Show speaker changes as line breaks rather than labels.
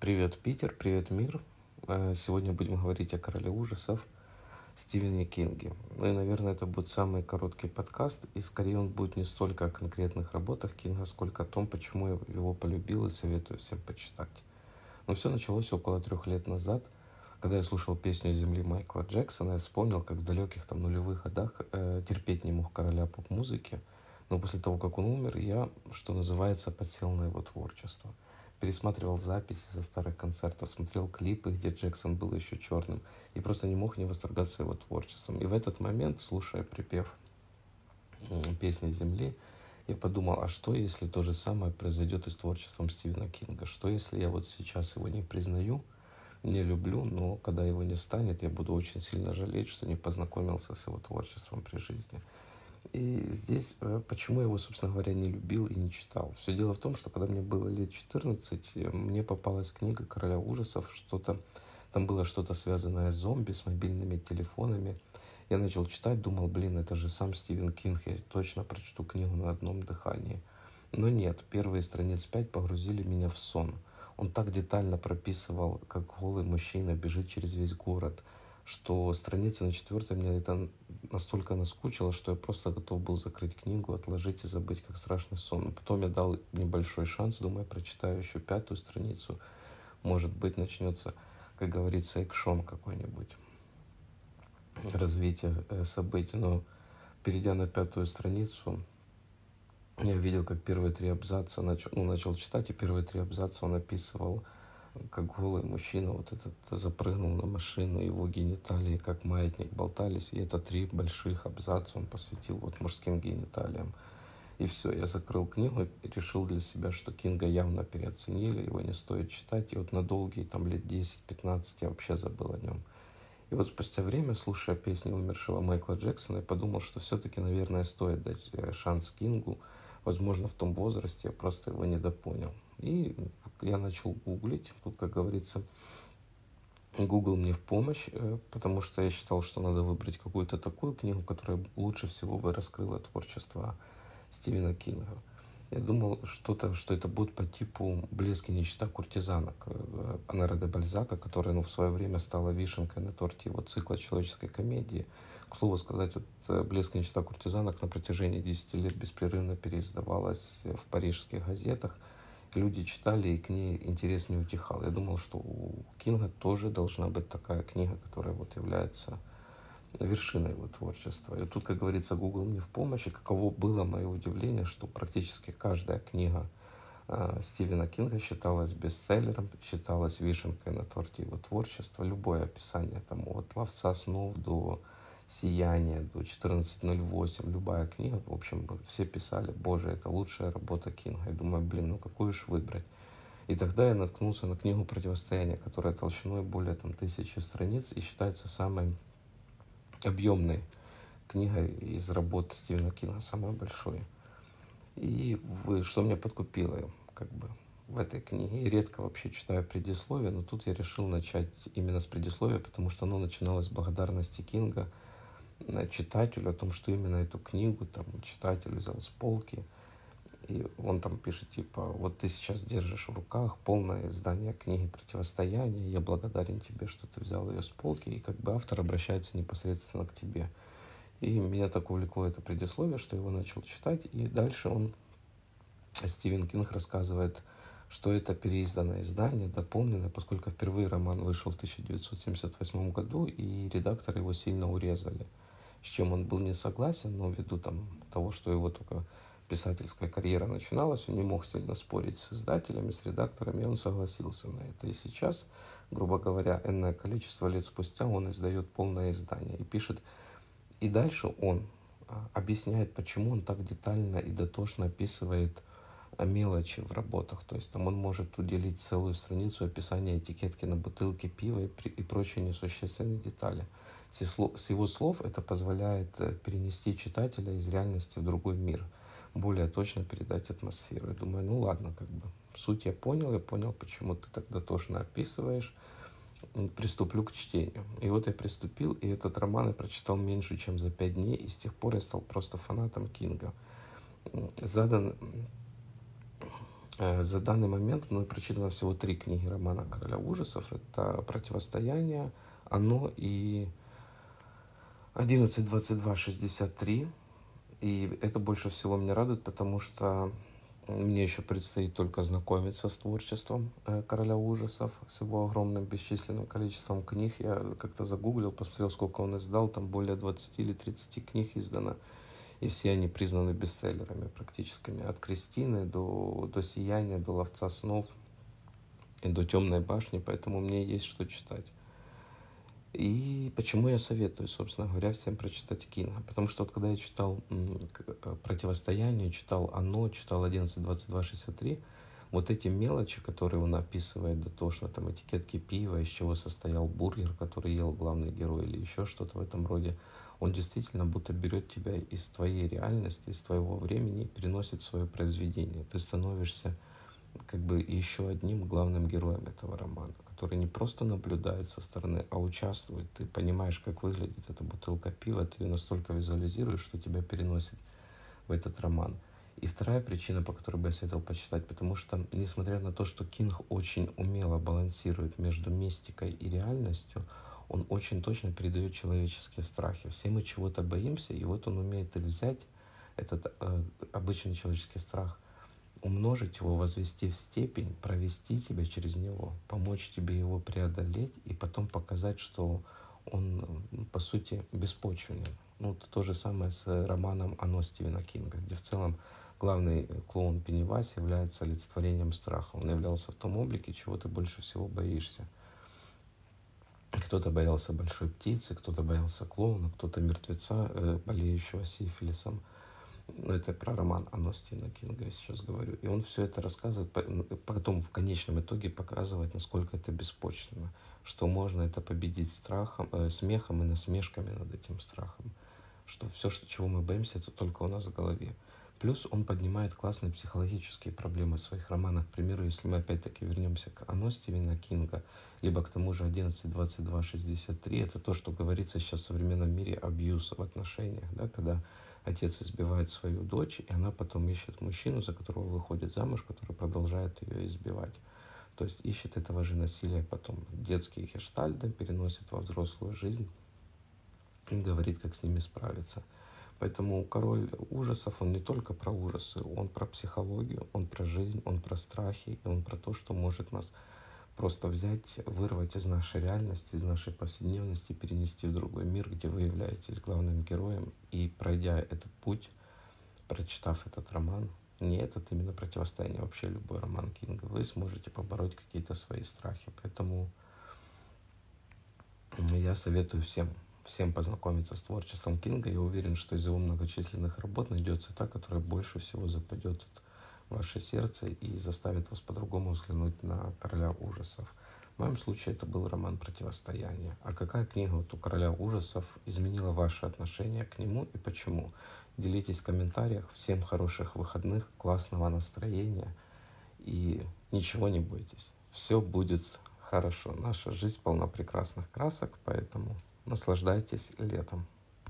Привет, Питер, привет, мир. Э, сегодня будем говорить о короле ужасов Стивене Кинге. Ну и, наверное, это будет самый короткий подкаст, и скорее он будет не столько о конкретных работах Кинга, сколько о том, почему я его полюбил и советую всем почитать. Но все началось около трех лет назад, когда я слушал песню «Земли» Майкла Джексона, я вспомнил, как в далеких там нулевых годах э, терпеть не мог короля поп-музыки, но после того, как он умер, я, что называется, подсел на его творчество – пересматривал записи со старых концертов, смотрел клипы, где Джексон был еще черным, и просто не мог не восторгаться его творчеством. И в этот момент, слушая припев песни «Земли», я подумал, а что, если то же самое произойдет и с творчеством Стивена Кинга? Что, если я вот сейчас его не признаю, не люблю, но когда его не станет, я буду очень сильно жалеть, что не познакомился с его творчеством при жизни. И здесь, э, почему я его, собственно говоря, не любил и не читал. Все дело в том, что когда мне было лет 14, э, мне попалась книга «Короля ужасов», что-то, там было что-то связанное с зомби, с мобильными телефонами. Я начал читать, думал, блин, это же сам Стивен Кинг, я точно прочту книгу на одном дыхании. Но нет, первые страниц пять погрузили меня в сон. Он так детально прописывал, как голый мужчина бежит через весь город – что страница на четвертой мне это настолько наскучило, что я просто готов был закрыть книгу, отложить и забыть, как страшный сон. Но потом я дал небольшой шанс, думаю, прочитаю еще пятую страницу. Может быть, начнется, как говорится, экшон какой-нибудь. Развитие э, событий. Но перейдя на пятую страницу, я видел, как первые три абзаца, начал, ну, начал читать, и первые три абзаца он описывал как голый мужчина вот этот запрыгнул на машину, его гениталии как маятник болтались, и это три больших абзаца он посвятил вот мужским гениталиям. И все, я закрыл книгу и решил для себя, что Кинга явно переоценили, его не стоит читать. И вот на долгие там лет 10-15 я вообще забыл о нем. И вот спустя время, слушая песни умершего Майкла Джексона, я подумал, что все-таки, наверное, стоит дать э, шанс Кингу. Возможно, в том возрасте я просто его недопонял. И я начал гуглить. Тут, как говорится, Google мне в помощь, э, потому что я считал, что надо выбрать какую-то такую книгу, которая лучше всего бы раскрыла творчество Стивена Кинга. Я думал, что-то, что это будет по типу «Блеск и нищета куртизанок» э, Анара де Бальзака, которая ну, в свое время стала вишенкой на торте его цикла человеческой комедии. К слову сказать, вот э, «Блеск и нищета куртизанок» на протяжении 10 лет беспрерывно переиздавалась в парижских газетах – люди читали, и к ней интерес не утихал. Я думал, что у Кинга тоже должна быть такая книга, которая вот является вершиной его творчества. И тут, как говорится, Google мне в помощь. И каково было мое удивление, что практически каждая книга э, Стивена Кинга считалась бестселлером, считалась вишенкой на торте его творчества. Любое описание, там, от «Ловца снов» до «Сияние», до 14.08, любая книга, в общем, все писали, боже, это лучшая работа Кинга. Я думаю, блин, ну какую же выбрать? И тогда я наткнулся на книгу «Противостояние», которая толщиной более там, тысячи страниц и считается самой объемной книгой из работ Стивена Кинга, самой большой. И вы, что меня подкупило, как бы, в этой книге. Я редко вообще читаю предисловие, но тут я решил начать именно с предисловия, потому что оно начиналось с благодарности Кинга – читателю о том, что именно эту книгу там читатель взял с полки. И он там пишет, типа, вот ты сейчас держишь в руках полное издание книги «Противостояние», я благодарен тебе, что ты взял ее с полки, и как бы автор обращается непосредственно к тебе. И меня так увлекло это предисловие, что его начал читать, и дальше он, Стивен Кинг рассказывает, что это переизданное издание, дополненное, поскольку впервые роман вышел в 1978 году, и редакторы его сильно урезали – с чем он был не согласен, но ввиду там, того, что его только писательская карьера начиналась, он не мог сильно спорить с издателями, с редакторами, и он согласился на это. И сейчас, грубо говоря, энное количество лет спустя он издает полное издание и пишет. И дальше он а, объясняет, почему он так детально и дотошно описывает а, мелочи в работах. То есть там он может уделить целую страницу описания этикетки на бутылке пива и, и прочие несущественные детали. С его слов это позволяет э, перенести читателя из реальности в другой мир, более точно передать атмосферу. Я думаю, ну ладно, как бы суть я понял, я понял, почему ты тогда точно описываешь, приступлю к чтению. И вот я приступил, и этот роман я прочитал меньше, чем за пять дней, и с тех пор я стал просто фанатом Кинга. Задан Э, за данный момент мной прочитано всего три книги романа «Короля ужасов». Это «Противостояние», «Оно» и «11.22.63». И это больше всего меня радует, потому что мне еще предстоит только знакомиться с творчеством э, «Короля ужасов», с его огромным бесчисленным количеством книг. Я как-то загуглил, посмотрел, сколько он издал. Там более 20 или 30 книг издано и все они признаны бестселлерами практическими. От Кристины до, до Сияния, до Ловца снов и до Темной башни, поэтому мне есть что читать. И почему я советую, собственно говоря, всем прочитать Кинга? Потому что вот когда я читал «Противостояние», читал «Оно», читал 11.22.63, вот эти мелочи, которые он описывает дотошно, там этикетки пива, из чего состоял бургер, который ел главный герой или еще что-то в этом роде, он действительно будто берет тебя из твоей реальности, из твоего времени и переносит свое произведение. Ты становишься как бы еще одним главным героем этого романа, который не просто наблюдает со стороны, а участвует. Ты понимаешь, как выглядит эта бутылка пива, ты ее настолько визуализируешь, что тебя переносит в этот роман. И вторая причина, по которой бы я советовал почитать, потому что, несмотря на то, что Кинг очень умело балансирует между мистикой и реальностью, он очень точно передает человеческие страхи. Все мы чего-то боимся, и вот он умеет их взять, этот э, обычный человеческий страх, умножить его, возвести в степень, провести тебя через него, помочь тебе его преодолеть и потом показать, что он, по сути, беспочвенен. Ну, это то же самое с романом «Оно» Стивена Кинга, где в целом главный клоун Пеннивайз является олицетворением страха. Он являлся в том облике, чего ты больше всего боишься – кто-то боялся большой птицы, кто-то боялся клоуна, кто-то мертвеца, э, болеющего сифилисом. Ну, это про роман Оно Стивена Кинга я сейчас говорю. И он все это рассказывает, потом в конечном итоге показывает, насколько это беспочвенно, что можно это победить страхом, э, смехом и насмешками над этим страхом, что все, что, чего мы боимся, это только у нас в голове. Плюс он поднимает классные психологические проблемы в своих романах. К примеру, если мы опять-таки вернемся к «Оно» Стивена Кинга, либо к тому же 11.22.63, это то, что говорится сейчас в современном мире абьюз в отношениях, да, когда отец избивает свою дочь, и она потом ищет мужчину, за которого выходит замуж, который продолжает ее избивать. То есть ищет этого же насилия потом. Детские хештальды переносит во взрослую жизнь и говорит, как с ними справиться. Поэтому король ужасов, он не только про ужасы, он про психологию, он про жизнь, он про страхи, и он про то, что может нас просто взять, вырвать из нашей реальности, из нашей повседневности, перенести в другой мир, где вы являетесь главным героем. И пройдя этот путь, прочитав этот роман, не этот именно противостояние, вообще любой роман Кинга, вы сможете побороть какие-то свои страхи. Поэтому я советую всем всем познакомиться с творчеством Кинга. Я уверен, что из его многочисленных работ найдется та, которая больше всего западет в ваше сердце и заставит вас по-другому взглянуть на короля ужасов. В моем случае это был роман «Противостояние». А какая книга вот у короля ужасов изменила ваше отношение к нему и почему? Делитесь в комментариях. Всем хороших выходных, классного настроения и ничего не бойтесь. Все будет хорошо. Наша жизнь полна прекрасных красок, поэтому Наслаждайтесь летом.